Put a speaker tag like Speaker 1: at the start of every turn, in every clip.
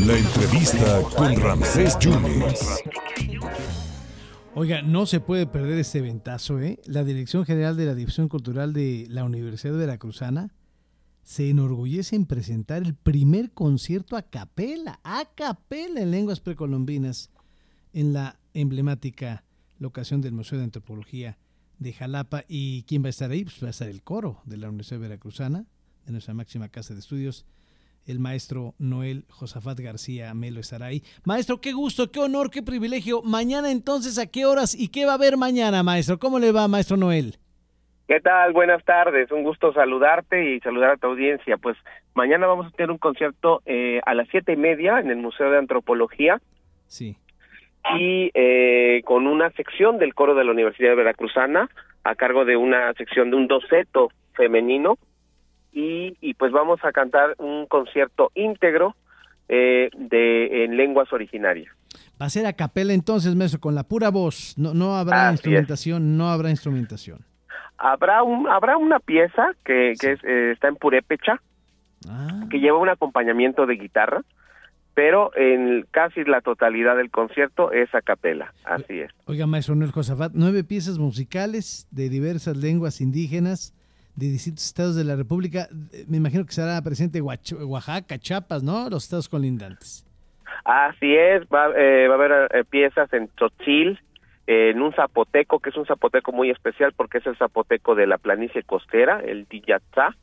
Speaker 1: La entrevista con Ramsés Yunes.
Speaker 2: Oiga, no se puede perder este ventazo, ¿eh? La Dirección General de la División Cultural de la Universidad Veracruzana se enorgullece en presentar el primer concierto a capela, a capela en lenguas precolombinas, en la emblemática locación del Museo de Antropología de Jalapa. ¿Y quién va a estar ahí? Pues va a estar el coro de la Universidad Veracruzana, de nuestra máxima casa de estudios, el maestro Noel Josafat García Melo estará ahí. Maestro, qué gusto, qué honor, qué privilegio. Mañana entonces, ¿a qué horas y qué va a haber mañana, maestro? ¿Cómo le va, maestro Noel?
Speaker 3: ¿Qué tal? Buenas tardes, un gusto saludarte y saludar a tu audiencia. Pues mañana vamos a tener un concierto eh, a las siete y media en el Museo de Antropología.
Speaker 2: Sí.
Speaker 3: Y eh, con una sección del coro de la Universidad Veracruzana a cargo de una sección de un doceto femenino y, pues vamos a cantar un concierto íntegro eh, de en lenguas originarias.
Speaker 2: Va a ser a capela entonces, maestro, con la pura voz. No, no habrá instrumentación, no habrá instrumentación.
Speaker 3: Habrá un, habrá una pieza que, que eh, está en purépecha, ah. que lleva un acompañamiento de guitarra, pero en casi la totalidad del concierto es a capela, así es.
Speaker 2: Oiga, maestro Noel Josafat, nueve piezas musicales de diversas lenguas indígenas de distintos estados de la República. Me imagino que será presente Oaxaca, Chiapas, ¿no? Los estados colindantes.
Speaker 3: Así es, va, eh, va a haber eh, piezas en Tzotzil, en un zapoteco, que es un zapoteco muy especial porque es el zapoteco de la planicie costera, el Diyatzá,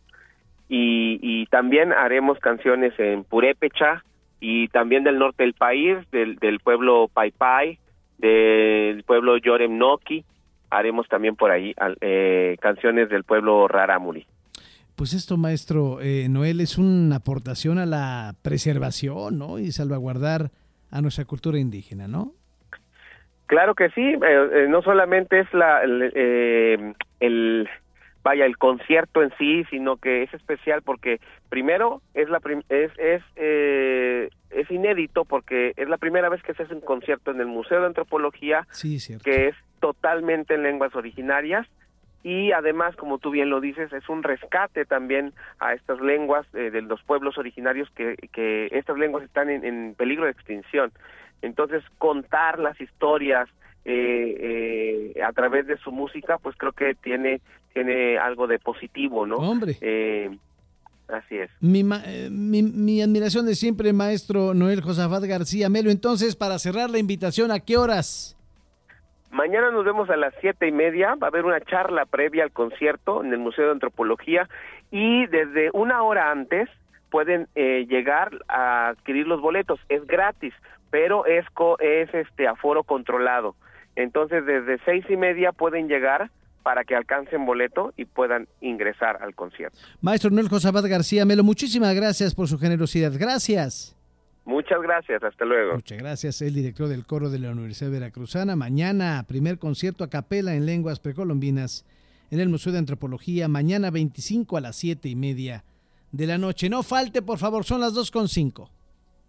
Speaker 3: y, y también haremos canciones en Purépecha y también del norte del país, del, del pueblo Paipai, del pueblo Yoremnoki, haremos también por ahí eh, canciones del pueblo Raramuri.
Speaker 2: Pues esto, maestro eh, Noel, es una aportación a la preservación ¿no? y salvaguardar a nuestra cultura indígena, ¿no?
Speaker 3: Claro que sí, eh, no solamente es la, el, vaya el concierto en sí, sino que es especial porque primero es la es es es inédito porque es la primera vez que se hace un concierto en el Museo de Antropología, que es totalmente en lenguas originarias y además, como tú bien lo dices, es un rescate también a estas lenguas eh, de los pueblos originarios que, que estas lenguas están en, peligro de extinción. Entonces, contar las historias eh, eh, a través de su música, pues creo que tiene tiene algo de positivo, ¿no?
Speaker 2: Hombre.
Speaker 3: Así es.
Speaker 2: Mi, mi, mi, admiración de siempre, maestro Noel Josafat García Melo. Entonces, para cerrar la invitación, ¿a qué horas?
Speaker 3: Mañana nos vemos a las siete y media. Va a haber una charla previa al concierto en el Museo de Antropología y desde una hora antes pueden eh, llegar a adquirir los boletos. Es gratis, pero es es este aforo controlado. Entonces desde seis y media pueden llegar para que alcancen boleto y puedan ingresar al concierto.
Speaker 2: Maestro Noel Josabad García Melo, muchísimas gracias por su generosidad. Gracias.
Speaker 3: Muchas gracias, hasta luego.
Speaker 2: Muchas gracias, el director del coro de la Universidad Veracruzana. Mañana, primer concierto a capela en lenguas precolombinas en el Museo de Antropología, mañana 25 a las 7 y media de la noche. No falte, por favor, son las 2.5.